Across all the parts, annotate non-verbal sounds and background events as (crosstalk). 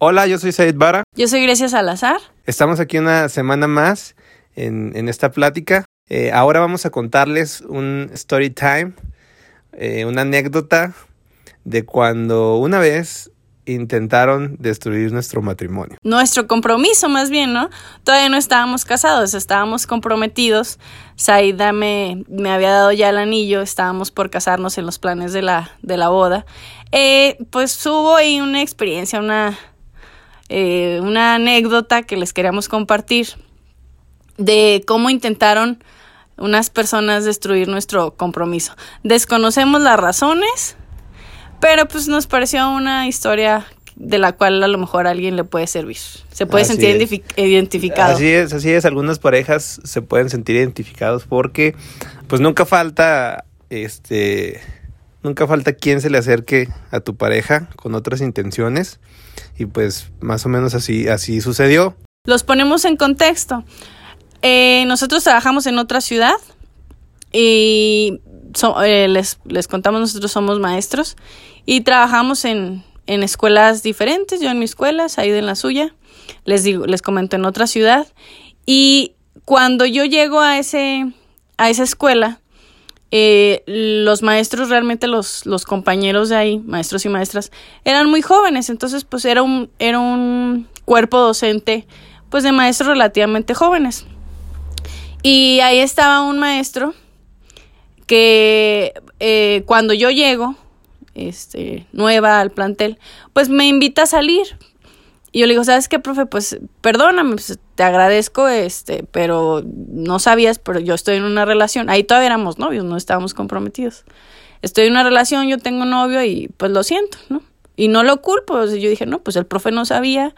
Hola, yo soy Said Bara. Yo soy Grecia Salazar. Estamos aquí una semana más en, en esta plática. Eh, ahora vamos a contarles un story time, eh, una anécdota de cuando una vez intentaron destruir nuestro matrimonio. Nuestro compromiso, más bien, ¿no? Todavía no estábamos casados, estábamos comprometidos. Saida me, me había dado ya el anillo, estábamos por casarnos en los planes de la, de la boda. Eh, pues hubo ahí una experiencia, una, eh, una anécdota que les queríamos compartir de cómo intentaron unas personas destruir nuestro compromiso. Desconocemos las razones, pero pues nos pareció una historia de la cual a lo mejor a alguien le puede servir. Se puede Así sentir identifi- identificado. Así es, así es. Algunas parejas se pueden sentir identificados porque, pues nunca falta, este, nunca falta quien se le acerque a tu pareja con otras intenciones y pues más o menos así, así sucedió. Los ponemos en contexto. Eh, nosotros trabajamos en otra ciudad y eh, les, les contamos, nosotros somos maestros y trabajamos en, en escuelas diferentes, yo en mi escuela, Said en la suya, les digo, les comento en otra ciudad y cuando yo llego a ese a esa escuela eh, los maestros realmente los, los compañeros de ahí, maestros y maestras, eran muy jóvenes, entonces pues era un, era un cuerpo docente pues de maestros relativamente jóvenes. Y ahí estaba un maestro que eh, cuando yo llego, este, nueva al plantel, pues me invita a salir. Y yo le digo, ¿sabes qué, profe? Pues perdóname, pues, te agradezco, este, pero no sabías, pero yo estoy en una relación. Ahí todavía éramos novios, no estábamos comprometidos. Estoy en una relación, yo tengo novio y pues lo siento, ¿no? Y no lo culpo. o sea, yo dije, no, pues el profe no sabía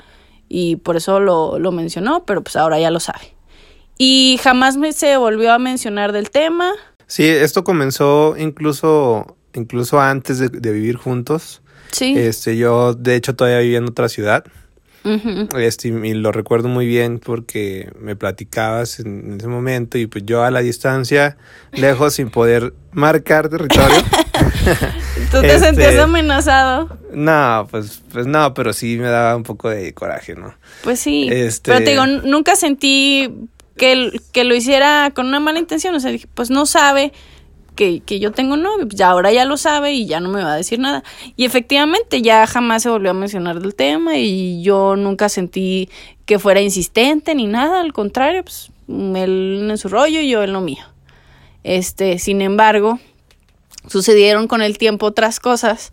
y por eso lo, lo mencionó, pero pues ahora ya lo sabe. Y jamás me se volvió a mencionar del tema. Sí, esto comenzó incluso, incluso antes de, de vivir juntos. Sí. Este, yo de hecho todavía vivía en otra ciudad. Este, y lo recuerdo muy bien porque me platicabas en ese momento y pues yo a la distancia, lejos, sin poder marcar territorio. (laughs) Tú te Este- sentías amenazado. no, pues, pues no, pero sí me daba un poco de coraje, ¿no? Pues sí. Este- Pero te digo, nunca sentí que, que lo hiciera con una mala intención. O sea, dije, pues no sabe que, que yo tengo novio. Pues ya ahora ya lo sabe y ya no me va a decir nada. Y efectivamente ya jamás se volvió a mencionar del tema y yo nunca sentí que fuera insistente ni nada. Al contrario, pues él en su rollo y yo en lo mío. Este, sin embargo, sucedieron con el tiempo otras cosas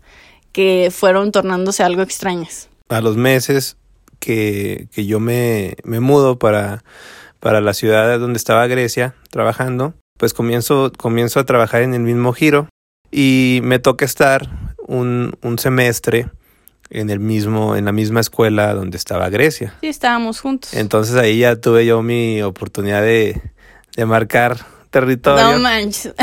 que fueron tornándose algo extrañas. A los meses que, que yo me, me mudo para, para la ciudad donde estaba Grecia trabajando, pues comienzo, comienzo a trabajar en el mismo giro y me toca estar un, un semestre en el mismo, en la misma escuela donde estaba Grecia. Sí, estábamos juntos. Entonces ahí ya tuve yo mi oportunidad de, de marcar territorio. No manches. (laughs)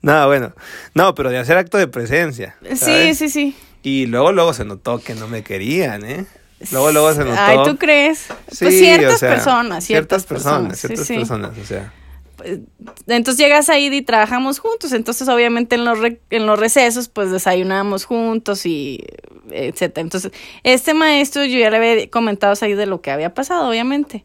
No, bueno, no, pero de hacer acto de presencia. Sí, ¿sabes? sí, sí. Y luego, luego se notó que no me querían, ¿eh? Luego, luego se notó. Ay, ¿tú crees? Sí, pues ciertas o sea, personas, ciertas, personas, sí, ciertas sí. personas, o sea. Pues, entonces llegas ahí y trabajamos juntos, entonces obviamente en los, re- en los recesos pues desayunamos juntos y etcétera. Entonces, este maestro yo ya le había comentado ahí de lo que había pasado, obviamente.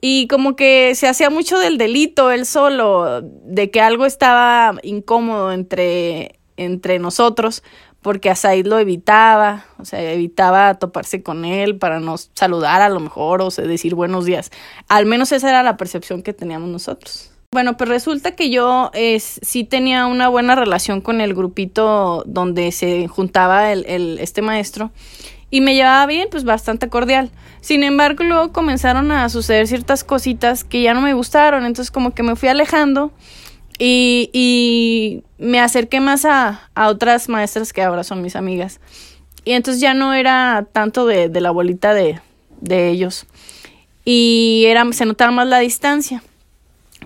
Y como que se hacía mucho del delito él solo, de que algo estaba incómodo entre, entre nosotros, porque a Said lo evitaba, o sea, evitaba toparse con él para no saludar a lo mejor o sea, decir buenos días. Al menos esa era la percepción que teníamos nosotros. Bueno, pues resulta que yo es, sí tenía una buena relación con el grupito donde se juntaba el, este maestro y me llevaba bien, pues bastante cordial. Sin embargo, luego comenzaron a suceder ciertas cositas que ya no me gustaron, entonces como que me fui alejando y, y me acerqué más a, a otras maestras que ahora son mis amigas. Y entonces ya no era tanto de, de la bolita de, de ellos. Y era, se notaba más la distancia.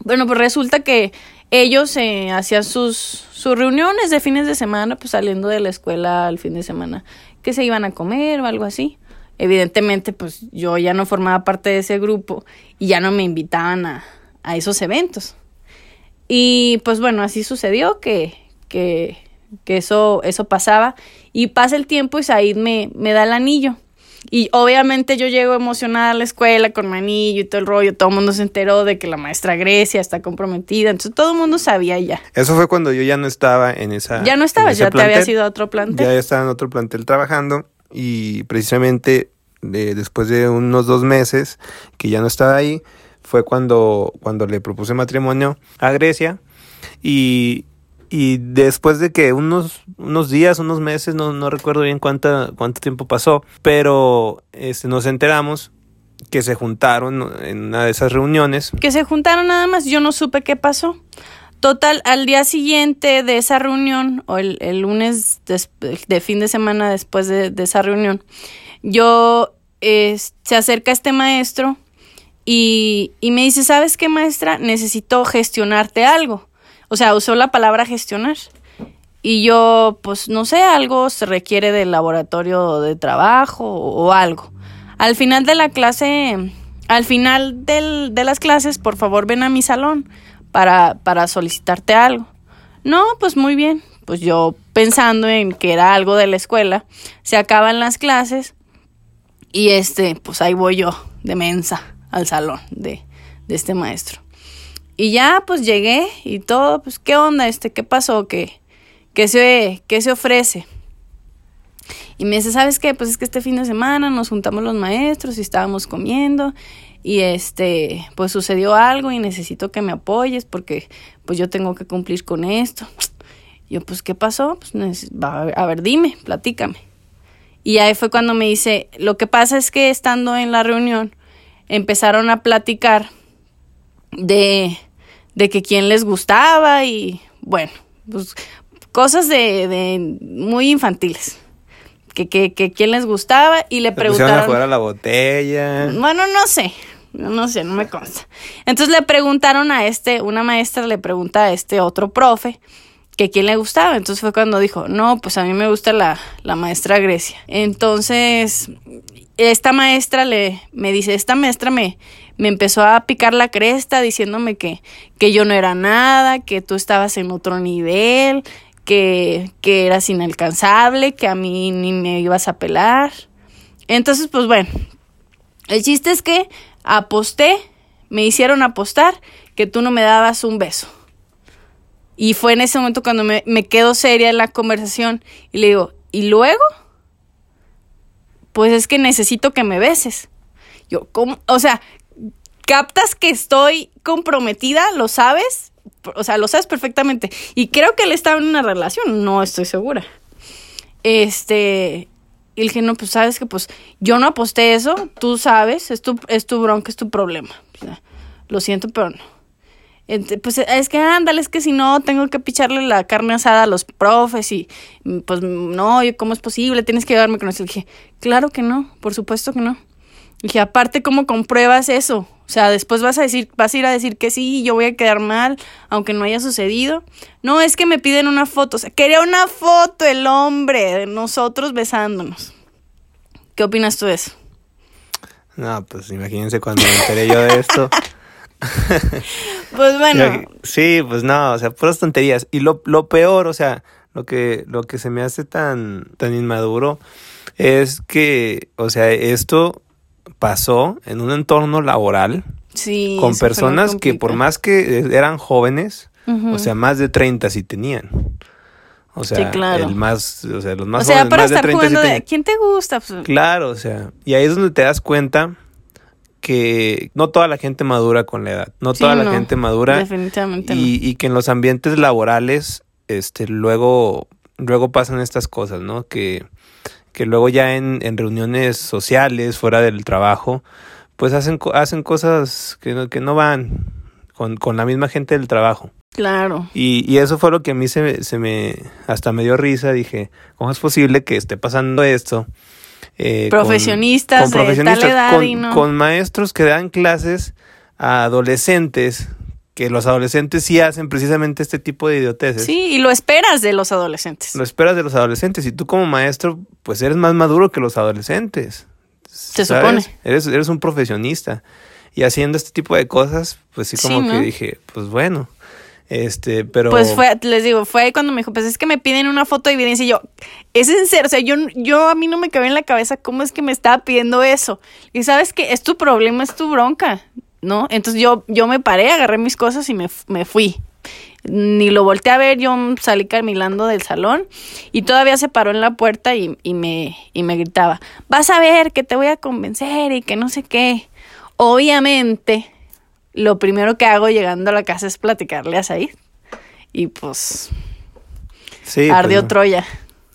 Bueno, pues resulta que ellos eh, hacían sus, sus reuniones de fines de semana, pues saliendo de la escuela al fin de semana, que se iban a comer o algo así. Evidentemente, pues yo ya no formaba parte de ese grupo y ya no me invitaban a, a esos eventos. Y pues bueno, así sucedió que, que, que eso, eso pasaba. Y pasa el tiempo y Said me, me da el anillo. Y obviamente yo llego emocionada a la escuela con mi anillo y todo el rollo. Todo el mundo se enteró de que la maestra Grecia está comprometida. Entonces todo el mundo sabía ya. Eso fue cuando yo ya no estaba en esa. Ya no ese ya te había sido a otro plantel. Ya estaba en otro plantel trabajando y precisamente de- después de unos dos meses que ya no estaba ahí, fue cuando, cuando le propuse matrimonio a Grecia y, y después de que unos, unos días, unos meses, no, no recuerdo bien cuánta, cuánto tiempo pasó, pero este, nos enteramos que se juntaron en una de esas reuniones. que se juntaron nada más, yo no supe qué pasó. Total, al día siguiente de esa reunión, o el, el lunes des- de fin de semana después de, de esa reunión, yo eh, se acerca este maestro y, y me dice, ¿sabes qué maestra? Necesito gestionarte algo. O sea, usó la palabra gestionar. Y yo, pues no sé, algo se requiere del laboratorio de trabajo o, algo. Al final de la clase, al final del- de las clases, por favor ven a mi salón para, para solicitarte algo. No, pues muy bien. Pues yo pensando en que era algo de la escuela, se acaban las clases y este, pues ahí voy yo, de mensa, al salón de, de este maestro. Y ya, pues llegué y todo, pues, ¿qué onda este? ¿Qué pasó? ¿Qué, qué, se, qué se ofrece? Y me dice, ¿sabes qué? Pues es que este fin de semana nos juntamos los maestros y estábamos comiendo y este, pues sucedió algo y necesito que me apoyes porque pues yo tengo que cumplir con esto. Yo, pues, ¿qué pasó? Pues, va, a ver, dime, platícame. Y ahí fue cuando me dice, lo que pasa es que estando en la reunión empezaron a platicar de, de que quién les gustaba y bueno, pues cosas de, de muy infantiles. Que, que, que quién les gustaba y le Se pusieron a preguntaron. jugar a la botella. Bueno, no sé, no no sé, no me consta. Entonces le preguntaron a este, una maestra le pregunta a este otro profe que quién le gustaba. Entonces fue cuando dijo, no, pues a mí me gusta la, la maestra Grecia. Entonces, esta maestra le, me dice, esta maestra me, me empezó a picar la cresta diciéndome que, que yo no era nada, que tú estabas en otro nivel, que, que eras inalcanzable, que a mí ni me ibas a pelar. Entonces, pues bueno, el chiste es que aposté, me hicieron apostar que tú no me dabas un beso. Y fue en ese momento cuando me, me quedo seria en la conversación y le digo, ¿y luego? Pues es que necesito que me beses. Yo, ¿cómo? O sea, captas que estoy comprometida, lo sabes, o sea, lo sabes perfectamente. Y creo que él estaba en una relación, no estoy segura. Este, y le dije, no, pues sabes que pues yo no aposté eso, tú sabes, es tu, es tu bronca, es tu problema. Lo siento, pero no. Pues es que ándale, es que si no, tengo que picharle la carne asada a los profes y mm, pues no, ¿cómo es posible? Tienes que ayudarme con eso. Le dije, claro que no, por supuesto que no. Le dije, aparte, ¿cómo compruebas eso? O sea, después vas a decir, vas a ir a decir que sí, yo voy a quedar mal, aunque no haya sucedido. No, es que me piden una foto. O sea, quería una foto el hombre de nosotros besándonos. ¿Qué opinas tú de eso? No, pues imagínense cuando me enteré yo de esto. (laughs) (laughs) Pues bueno, Sí, pues no, o sea, puras tonterías. Y lo, lo peor, o sea, lo que, lo que se me hace tan, tan inmaduro es que, o sea, esto pasó en un entorno laboral sí. con personas que por más que eran jóvenes, Ujú. o sea, más de 30 sí tenían. O sea, Sí, claro. el más, o sea, los más o sea, jóvenes, para estar 30 sí jugando de. ¿quién te gusta? Pues, Claro, o sea, y ahí es donde te das cuenta que no toda la gente madura con la edad, no Sí, toda la no, gente madura definitivamente no. y, y que en los ambientes laborales, este, luego, luego pasan estas cosas, ¿no? Que, que luego ya en, en reuniones sociales, fuera del trabajo, pues hacen, hacen cosas que no, que no van con, con la misma gente del trabajo. Claro. Y, y eso fue lo que a mí se, se me, hasta me dio risa. Dije, ¿cómo es posible que esté pasando esto? Eh, con- Profesionistas de tal edad con, y no. con maestros que dan clases a adolescentes, que los adolescentes sí hacen precisamente este tipo de idioteces. Sí, y lo esperas de los adolescentes. Lo esperas de los adolescentes y tú como maestro, pues eres más maduro que los adolescentes. Se ¿sabes? supone. Eres, eres un profesionista. Y haciendo este tipo de cosas, pues sí Sí, como que dije, pues bueno. Este, pero. Pues fue, les digo, fue cuando me dijo, pues es que me piden una foto de evidencia. Y yo, es en serio, o sea, yo, yo a mí no me cabía en la cabeza cómo es que me estaba pidiendo eso. Y sabes que es tu problema, es tu bronca, ¿no? Entonces yo, yo me paré, agarré mis cosas y me, me fui. Ni lo volteé a ver, yo salí caminando del salón y todavía se paró en la puerta y, y, me, y me gritaba, vas a ver que te voy a convencer y que no sé qué. Obviamente, lo primero que hago llegando a la casa es platicarle a Said. Y pues. Sí. Ardió pues, no. Troya.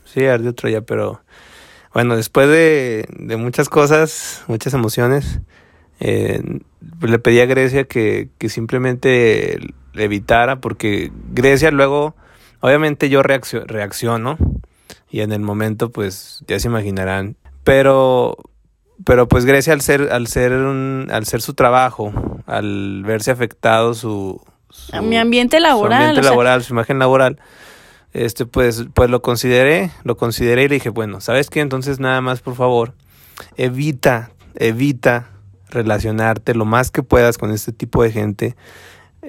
Sí, ardió Troya, pero. Bueno, después de, de muchas cosas, muchas emociones, eh, le pedí a Grecia que, que simplemente le evitara, porque Grecia luego, obviamente yo reaccio, reacciono, y en el momento, pues ya se imaginarán. Pero pero pues Grecia al ser al ser un, al ser su trabajo al verse afectado su, mi ambiente laboral su ambiente o sea, laboral su imagen laboral este pues pues lo consideré lo consideré y le dije bueno sabes qué entonces nada más por favor evita evita relacionarte lo más que puedas con este tipo de gente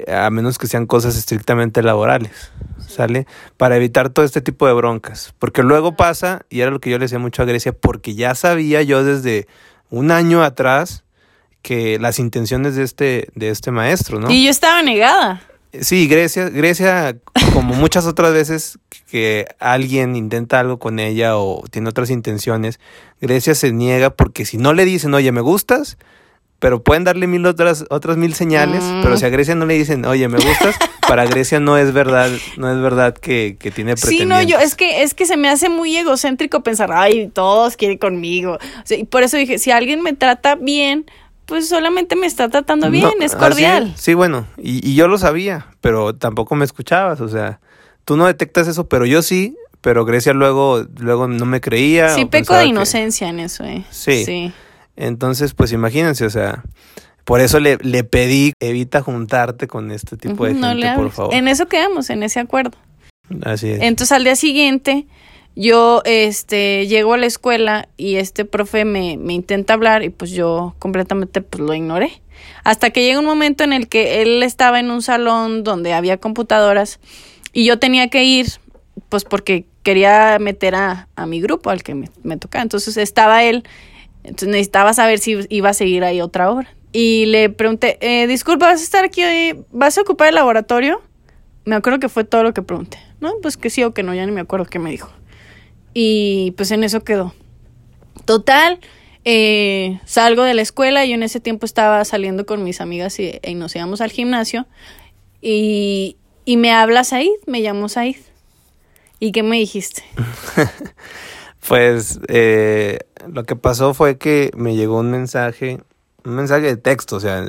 a menos que sean cosas estrictamente laborales, ¿sale? Para evitar todo este tipo de broncas. Porque luego pasa, y era lo que yo le decía mucho a Grecia, porque ya sabía yo desde un año atrás que las intenciones de este, de este maestro, ¿no? Y yo estaba negada. Sí, Grecia, Grecia, como muchas otras veces que alguien intenta algo con ella o tiene otras intenciones, Grecia se niega porque si no le dicen, oye, me gustas, pero pueden darle mil otras, otras mil señales, mm. pero si a Grecia no le dicen, oye, me gustas, (laughs) para Grecia no es verdad, no es verdad que, que tiene pretendientes. Sí, no, yo, es que, es que se me hace muy egocéntrico pensar, ay, todos quieren conmigo. O sea, y por eso dije, si alguien me trata bien, pues solamente me está tratando bien, no, es cordial. Sí, bueno, y, y yo lo sabía, pero tampoco me escuchabas, o sea, tú no detectas eso, pero yo sí, pero Grecia luego, luego no me creía. Sí, peco de inocencia que... en eso, eh. Sí. sí. Entonces, pues imagínense, o sea, por eso le, le pedí, evita juntarte con este tipo de no gente, le por favor. En eso quedamos, en ese acuerdo. Así es. Entonces al día siguiente, yo este llego a la escuela y este profe me, me intenta hablar y pues yo completamente pues lo ignoré. Hasta que llega un momento en el que él estaba en un salón donde había computadoras y yo tenía que ir, pues porque quería meter a, a mi grupo al que me, me tocaba. Entonces estaba él entonces necesitaba saber si iba a seguir ahí otra hora. Y le pregunté, eh, disculpa, ¿vas a estar aquí hoy? ¿Vas a ocupar el laboratorio? Me acuerdo que fue todo lo que pregunté. No, pues que sí o que no, ya ni me acuerdo qué me dijo. Y pues en eso quedó. Total, eh, salgo de la escuela, yo en ese tiempo estaba saliendo con mis amigas y, y nos íbamos al gimnasio. Y, y me habla Said, me llamó Said. ¿Y qué me dijiste? (laughs) Pues eh, lo que pasó fue que me llegó un mensaje, un mensaje de texto, o sea,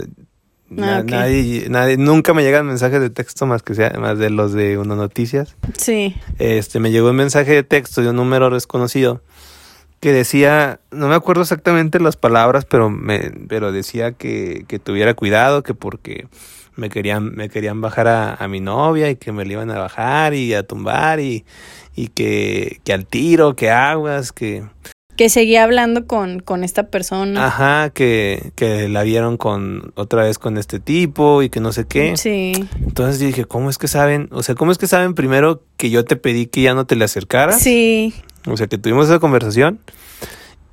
Ah, nadie, nadie, nunca me llegan mensajes de texto más que sea, más de los de Uno Noticias. Sí. Este, me llegó un mensaje de texto de un número desconocido que decía, no me acuerdo exactamente las palabras, pero me, pero decía que, que tuviera cuidado, que porque me querían, me querían bajar a, a mi novia y que me le iban a bajar y a tumbar y, y que, que al tiro, que aguas, que... Que seguía hablando con, con esta persona. Ajá, que, que la vieron con otra vez con este tipo y que no sé qué. Sí. Entonces yo dije, ¿cómo es que saben? O sea, ¿cómo es que saben primero que yo te pedí que ya no te le acercaras? Sí. O sea, que tuvimos esa conversación.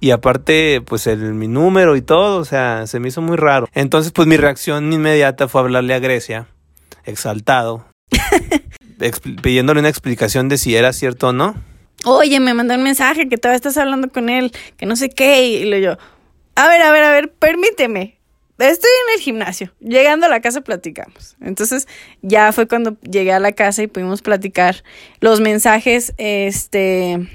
Y aparte, pues el, mi número y todo, o sea, se me hizo muy raro. Entonces, pues mi reacción inmediata fue hablarle a Grecia, exaltado, (laughs) pidiéndole una explicación de si era cierto o no. Oye, me mandó un mensaje que todavía estás hablando con él, que no sé qué, y le yo, a ver, a ver, a ver, permíteme. Estoy en el gimnasio. Llegando a la casa platicamos. Entonces, ya fue cuando llegué a la casa y pudimos platicar los mensajes, este,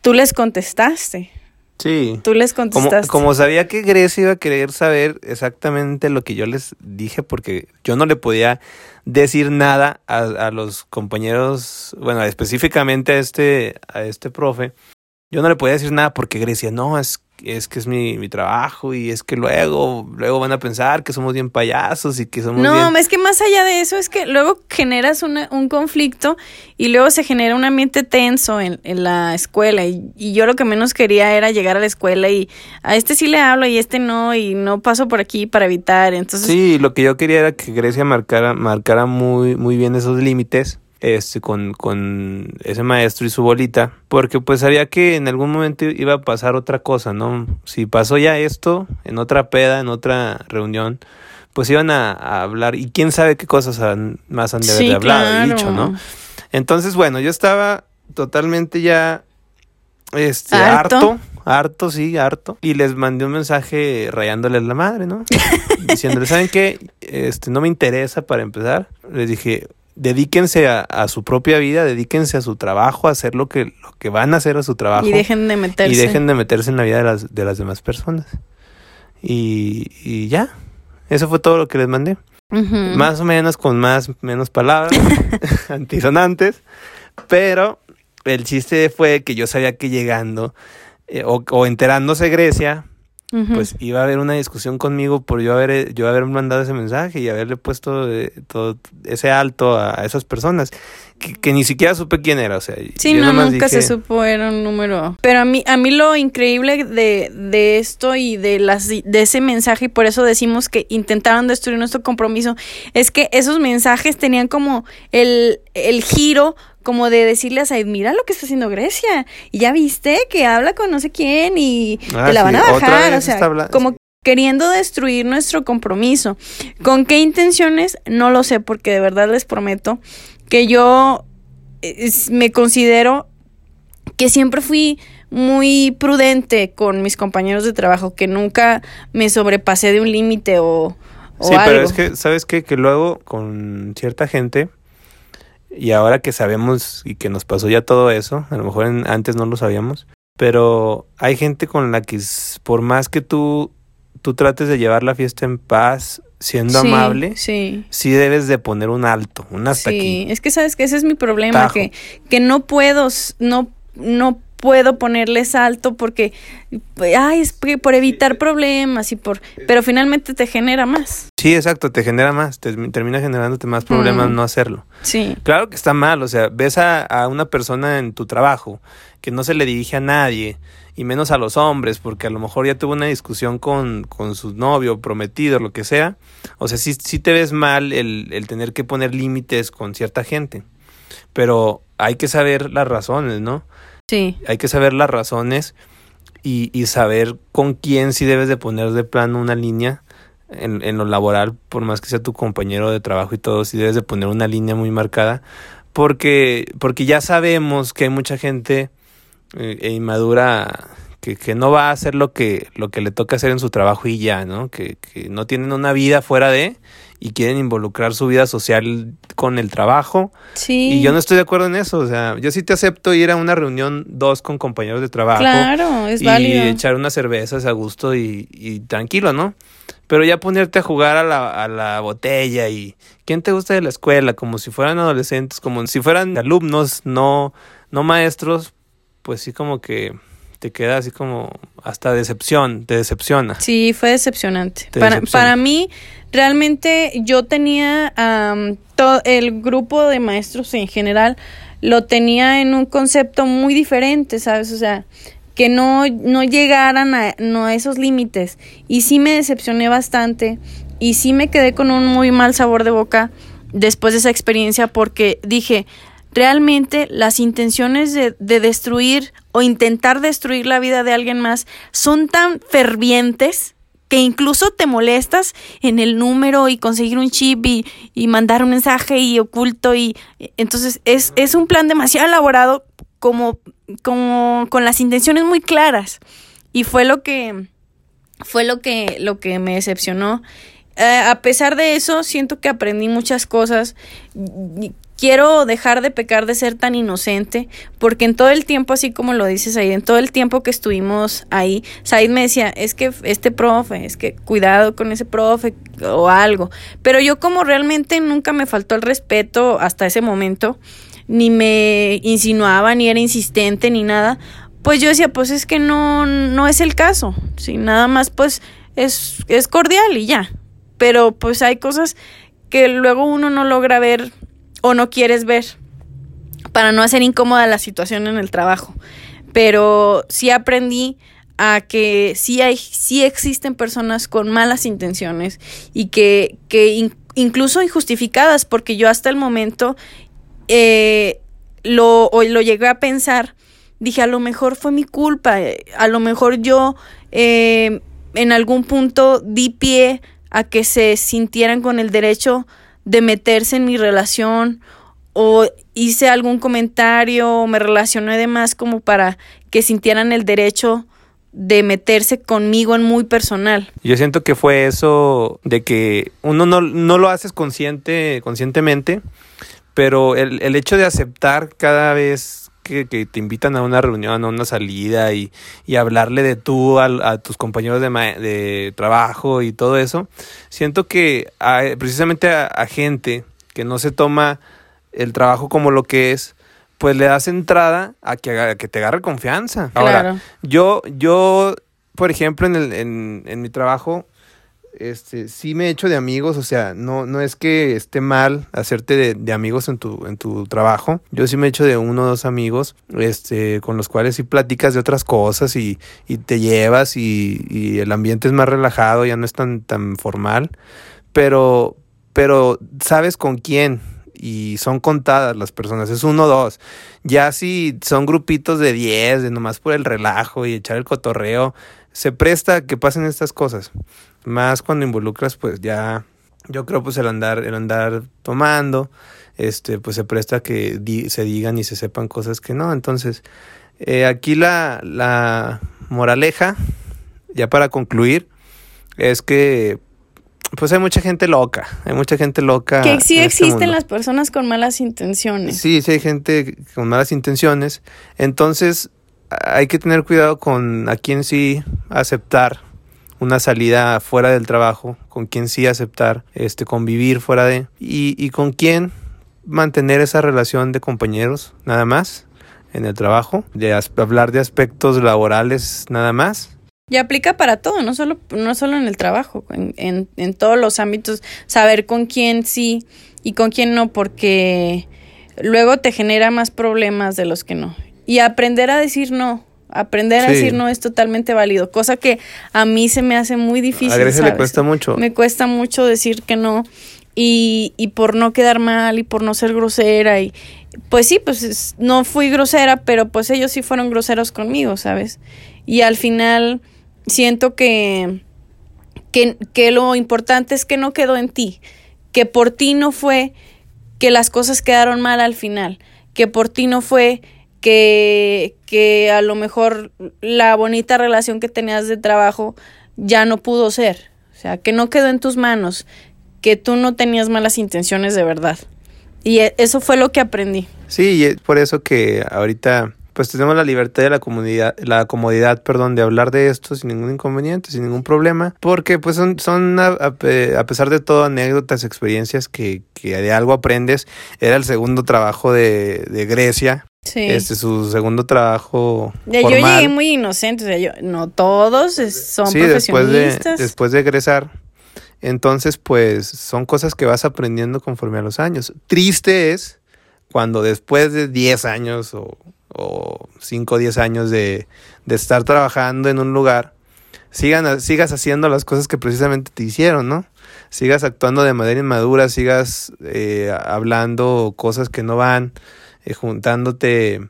tú les contestaste. Sí. Tú les contestaste. Como, como, sabía que Grecia iba a querer saber exactamente lo que yo les dije, porque yo no le podía decir nada a, a, los compañeros, bueno, específicamente a este, a este profe, yo no le podía decir nada porque Grecia, no, es es que es mi, mi trabajo y es que luego, luego van a pensar que somos bien payasos y que somos No, es que más allá de eso es que luego generas un conflicto y luego se genera un ambiente tenso en, en la escuela y, y, yo lo que menos quería era llegar a la escuela y a este sí le hablo y a este no y no paso por aquí para evitar, entonces... Sí, lo que yo quería era que Grecia marcara, marcara muy, muy bien esos límites este, con, con ese maestro y su bolita, porque pues sabía que en algún momento iba a pasar otra cosa, ¿no? Si pasó ya esto, en otra peda, en otra reunión, pues iban a, hablar, y quién sabe qué cosas más han de haber hablado y dicho, ¿no? Entonces, bueno, yo estaba totalmente ya este, harto. harto, sí, harto. Y les mandé un mensaje rayándoles la madre, ¿no? (laughs) Diciéndoles, ¿saben qué? Este, no me interesa para empezar. Les dije, dedíquense a, su propia vida, dedíquense a su trabajo, a hacer lo que, lo que van a hacer a su trabajo. Y dejen de meterse. Y dejen de meterse en la vida de las, de las demás personas. Y, y ya, eso fue todo lo que les mandé. Más o menos con más, menos palabras, (laughs) (laughs) antisonantes, pero el chiste fue que yo sabía que llegando eh, o, o enterándose Grecia, pues iba a haber una discusión conmigo por yo haber, yo haber mandado ese mensaje y haberle puesto eh, todo ese alto a, esas personas que, ni siquiera supe quién era, o sea. Sí, no, nunca se supo, era un número. Pero a mí, a mí lo increíble de, de esto y de, las, de ese mensaje, y por eso decimos que intentaron destruir nuestro compromiso, es que esos mensajes tenían como el, el giro como de decirle a Said, mira lo que está haciendo Grecia, y ya viste que habla con no sé quién y ah, te la van a bajar, o sea, como queriendo destruir nuestro compromiso. ¿Con qué intenciones? No lo sé, porque de verdad les prometo que yo me considero que siempre fui muy prudente con mis compañeros de trabajo, que nunca me sobrepasé de un límite o, o, sí, pero es que, ¿sabes qué? Que luego con cierta gente y ahora que sabemos y que nos pasó ya todo eso, a lo mejor antes no lo sabíamos, pero hay gente con la que por más que tú, tú trates de llevar la fiesta en paz, siendo amable, sí. sí debes de poner un alto, un hasta sí. aquí. Es que sabes que ese es mi problema, que, que no puedo, no, no puedo ponerles alto porque, ay, es por evitar problemas y por, pero finalmente te genera más. Sí, exacto, te genera más, te termina generándote más problemas no hacerlo. Sí. Claro que está mal, o sea, ves a, a una persona en tu trabajo que no se le dirige a nadie y menos a los hombres, porque a lo mejor ya tuvo una discusión con, con su novio, prometido, lo que sea. O sea, sí, sí te ves mal el, el tener que poner límites con cierta gente. Pero hay que saber las razones, ¿no? Sí. Hay que saber las razones y, saber con quién sí debes de poner de plano una línea en, en, lo laboral, por más que sea tu compañero de trabajo y todo, sí debes de poner una línea muy marcada, porque, porque ya sabemos que hay mucha gente eh, e inmadura que, que, no va a hacer lo que, lo que le toca hacer en su trabajo y ya, ¿no? Que, que no tienen una vida fuera de y quieren involucrar su vida social con el trabajo. Sí. Y yo no estoy de acuerdo en eso. O sea, yo sí te acepto ir a una reunión dos con compañeros de trabajo. Claro, es y válido. Y echar unas cervezas a gusto y, y, tranquilo, ¿no? Pero ya ponerte a jugar a la, a la botella y quién te gusta de la escuela, como si fueran adolescentes, como si fueran alumnos, no, no maestros, pues sí como que te queda así como hasta decepción, te decepciona. Sí, fue decepcionante. para, para mí, realmente yo tenía todo el grupo de maestros en general, lo tenía en un concepto muy diferente, ¿sabes? O sea, que no, no llegaran a, no a esos límites. Y sí me decepcioné bastante y sí me quedé con un muy mal sabor de boca después de esa experiencia porque dije, realmente las intenciones de, de, destruir o intentar destruir la vida de alguien más son tan fervientes que incluso te molestas en el número y conseguir un chip y, mandar un mensaje y oculto y entonces es, es un plan demasiado elaborado como, como con las intenciones muy claras. Y fue lo que fue lo que lo que me decepcionó. Eh, a pesar de eso siento que aprendí muchas cosas quiero dejar de pecar de ser tan inocente, porque en todo el tiempo, así como lo dices ahí, en todo el tiempo que estuvimos ahí, Said me decía, es que este profe, es que cuidado con ese profe o algo, pero yo como realmente nunca me faltó el respeto hasta ese momento, ni me insinuaba, ni era insistente, ni nada, pues yo decía, pues es que no, no es el caso. Sí, nada más pues es, es cordial y ya. Pero pues hay cosas que luego uno no logra ver o no quieres ver para no hacer incómoda la situación en el trabajo. Pero sí aprendí a que sí hay, sí existen personas con malas intenciones y que, que incluso injustificadas, porque yo hasta el momento eh, lo, lo llegué a pensar, dije, a lo mejor fue mi culpa, eh, a lo mejor yo eh, en algún punto di pie a que se sintieran con el derecho de meterse en mi relación o hice algún comentario o me relacioné de más como para que sintieran el derecho de meterse conmigo en muy personal. Yo siento que fue eso de que uno no, no lo haces consciente, conscientemente, pero el, el hecho de aceptar cada vez que, que, te invitan a una reunión, a una salida y, y hablarle de tú a, a tus compañeros de, de, trabajo y todo eso, siento que precisamente a, a gente que no se toma el trabajo como lo que es, pues le das entrada a que, que te agarre confianza. Ahora, yo, yo, por ejemplo, en, el, en, en mi trabajo, este, sí me he hecho de amigos, o sea, no, no es que esté mal hacerte de, amigos en tu, en tu trabajo. Yo sí me he hecho de uno o dos amigos, este, con los cuales sí platicas de otras cosas y, y te llevas y, y, el ambiente es más relajado, ya no es tan, tan formal. Pero, pero sabes con quién y son contadas las personas, es uno o dos. Ya si son grupitos de diez, de nomás por el relajo y echar el cotorreo, se presta que pasen estas cosas. Más cuando involucras, pues ya, yo creo pues el andar, el andar tomando, este, pues se presta que se digan y se sepan cosas que no. Entonces, eh, aquí la, la moraleja, ya para concluir, es que pues hay mucha gente loca, hay mucha gente loca. Que sí este existen las personas con malas intenciones. Sí, sí hay gente con malas intenciones. Entonces hay que tener cuidado con a quién sí aceptar una salida fuera del trabajo, con quién sí aceptar este convivir fuera de y, y con quién mantener esa relación de compañeros nada más en el trabajo, de hablar de aspectos laborales nada más y aplica para todo, no solo, no solo en el trabajo, en, en, en todos los ámbitos, saber con quién sí y con quién no, porque luego te genera más problemas de los que no. Y aprender a decir no, aprender a decir no es totalmente válido, cosa que a mí se me hace muy difícil. A Grecia le cuesta mucho. Me cuesta mucho decir que no y, y por no quedar mal y por no ser grosera y pues sí, pues no fui grosera, pero pues ellos sí fueron groseros conmigo, ¿sabes? Y al final siento que, que, lo importante es que no quedó en ti, que por ti no fue que las cosas quedaron mal al final, que por ti no fue que, que a lo mejor la bonita relación que tenías de trabajo ya no pudo ser, o sea, que no quedó en tus manos, que tú no tenías malas intenciones de verdad. Y e, eso fue lo que aprendí. Sí, y es por eso que ahorita pues tenemos la libertad y la comodidad, la comodidad, perdón, de hablar de esto sin ningún inconveniente, sin ningún problema, porque pues son, son a, pesar de todo anécdotas, experiencias que, que, de algo aprendes. Era el segundo trabajo de, de Grecia. Sí. Este su segundo trabajo. Yo llegué muy inocente, o sea, yo, no todos son sí, profesionistas. Después de, después de egresar. Entonces, pues son cosas que vas aprendiendo conforme a los años. Triste es cuando después de 10 años o o 5 o 10 años de, de, estar trabajando en un lugar, sigan, sigas haciendo las cosas que precisamente te hicieron, ¿no? Sigas actuando de manera inmadura, sigas eh, hablando cosas que no van, eh, juntándote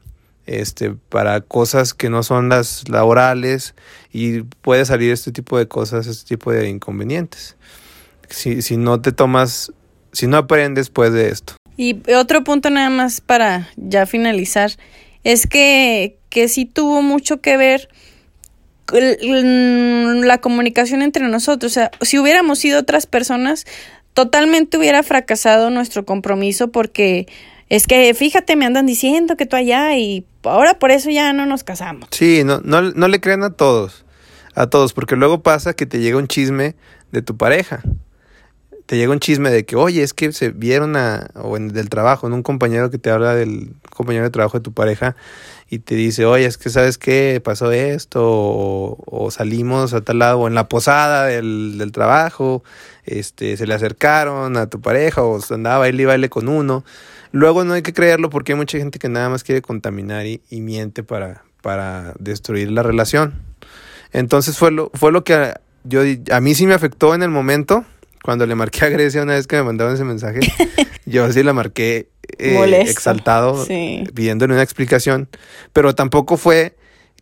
este, para cosas que no son las laborales y puede salir este tipo de cosas, este tipo de inconvenientes. Si, si no te tomas, si no aprendes pues de esto. Y otro punto nada más para ya finalizar es que, que sí tuvo mucho que ver la comunicación entre nosotros. O sea, si hubiéramos sido otras personas, totalmente hubiera fracasado nuestro compromiso porque es que fíjate, me andan diciendo que tú allá y ahora por eso ya no nos casamos. Sí, no, no, no le crean a todos, a todos, porque luego pasa que te llega un chisme de tu pareja. te llega un chisme de que, oye, es que se vieron a, o en, del trabajo, en un compañero que te habla del compañero de trabajo de tu pareja y te dice, oye, es que sabes qué, pasó esto, o, salimos a tal lado, o en la posada del, del, trabajo, este, se le acercaron a tu pareja, o andaba baile y baile con uno. Luego no hay que creerlo porque hay mucha gente que nada más quiere contaminar y, y miente para, para destruir la relación. Entonces fue lo, fue lo que yo, a mí sí me afectó en el momento, cuando le marqué a Grecia una vez que me mandaron ese mensaje, (laughs) yo sí la marqué eh, exaltado, pidiéndole una explicación, pero tampoco fue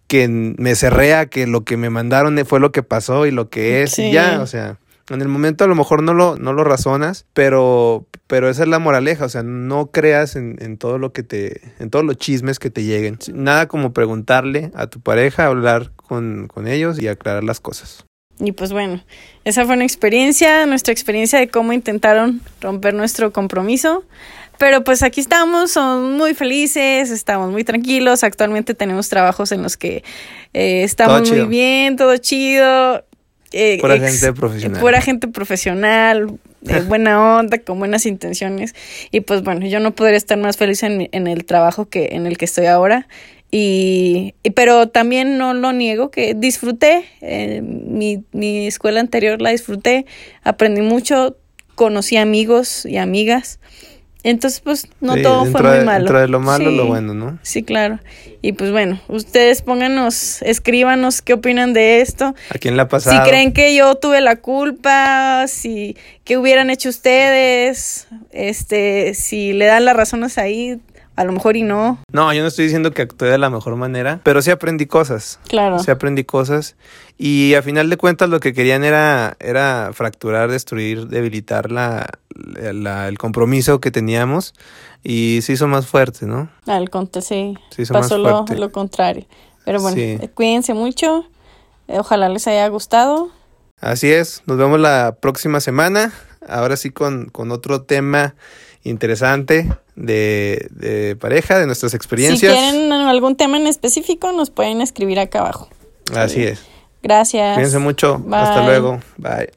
que me cerré a que lo que me mandaron fue lo que pasó y lo que es y ya, o sea, en el momento a lo mejor no lo, no lo razonas, pero, pero esa es la moraleja, o sea, no creas en, en todo lo que te, en todos los chismes que te lleguen. Nada como preguntarle a tu pareja, hablar con, con ellos y aclarar las cosas. Y pues bueno, esa fue una experiencia, nuestra experiencia de cómo intentaron romper nuestro compromiso. Pero pues aquí estamos, somos muy felices, estamos muy tranquilos. Actualmente tenemos trabajos en los que eh, estamos muy bien, todo chido. Eh, pura gente profesional. Pura gente profesional, de (laughs) buena onda, con buenas intenciones. Y pues bueno, yo no podría estar más feliz en, en el trabajo que en el que estoy ahora. Y, pero también no lo niego que disfruté, eh, mi, mi escuela anterior la disfruté, aprendí mucho, conocí amigos y amigas. Entonces, pues, no todo fue muy malo. Dentro de lo malo, lo bueno, ¿no? Sí, claro. Y pues bueno, ustedes pónganos, escríbanos qué opinan de esto. ¿A quién la pasado? Si creen que yo tuve la culpa, si, qué hubieran hecho ustedes, este, si le dan las razones ahí, a lo mejor y no. No, yo no estoy diciendo que actué de la mejor manera, pero sí aprendí cosas. Claro. Sí aprendí cosas. Y a final de cuentas lo que querían era, era fracturar, destruir, debilitar la, el compromiso que teníamos y se hizo más fuerte, ¿no? Al conte, sí. Se hizo Pasó más fuerte. Lo, lo contrario. Pero bueno, cuídense mucho. Eh, ojalá les haya gustado. Así es. Nos vemos la próxima semana. Ahora sí con, con otro tema interesante de, de, pareja, de nuestras experiencias. Si quieren algún tema en específico, nos pueden escribir acá abajo. Así es. Gracias. Cuídense mucho. Hasta luego. Bye.